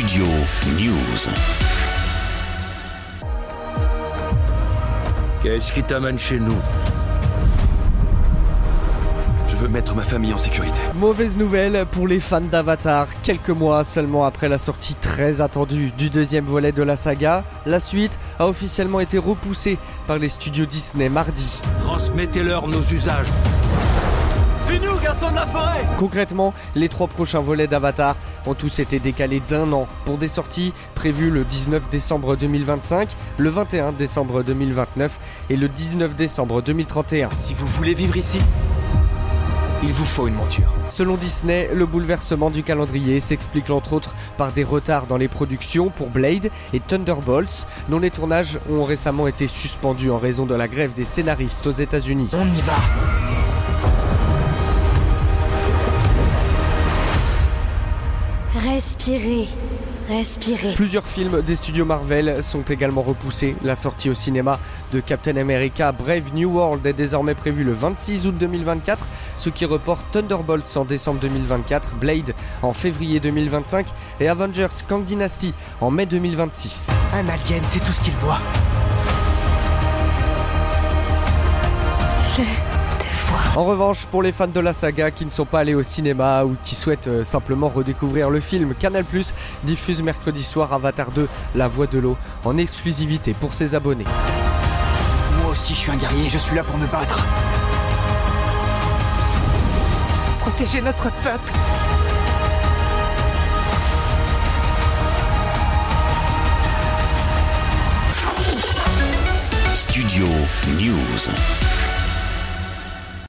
Studio News. Qu'est-ce qui t'amène chez nous? Je veux mettre ma famille en sécurité. Mauvaise nouvelle pour les fans d'Avatar. Quelques mois seulement après la sortie très attendue du deuxième volet de la saga, la suite a officiellement été repoussée par les studios Disney mardi. Transmettez-leur nos usages. C'est nous, garçons de la forêt Concrètement, les trois prochains volets d'Avatar ont tous été décalés d'un an pour des sorties prévues le 19 décembre 2025, le 21 décembre 2029 et le 19 décembre 2031. Si vous voulez vivre ici, il vous faut une monture. Selon Disney, le bouleversement du calendrier s'explique entre autres par des retards dans les productions pour Blade et Thunderbolts, dont les tournages ont récemment été suspendus en raison de la grève des scénaristes aux États-Unis. On y va Respirez, respirez. Plusieurs films des studios Marvel sont également repoussés. La sortie au cinéma de Captain America Brave New World est désormais prévue le 26 août 2024, ce qui reporte Thunderbolts en décembre 2024, Blade en février 2025 et Avengers Kang Dynasty en mai 2026. Un alien, c'est tout ce qu'il voit. Je. En revanche, pour les fans de la saga qui ne sont pas allés au cinéma ou qui souhaitent euh, simplement redécouvrir le film, Canal Plus diffuse mercredi soir Avatar 2, La Voix de l'eau, en exclusivité pour ses abonnés. Moi aussi, je suis un guerrier, je suis là pour me battre. Protéger notre peuple. Studio News.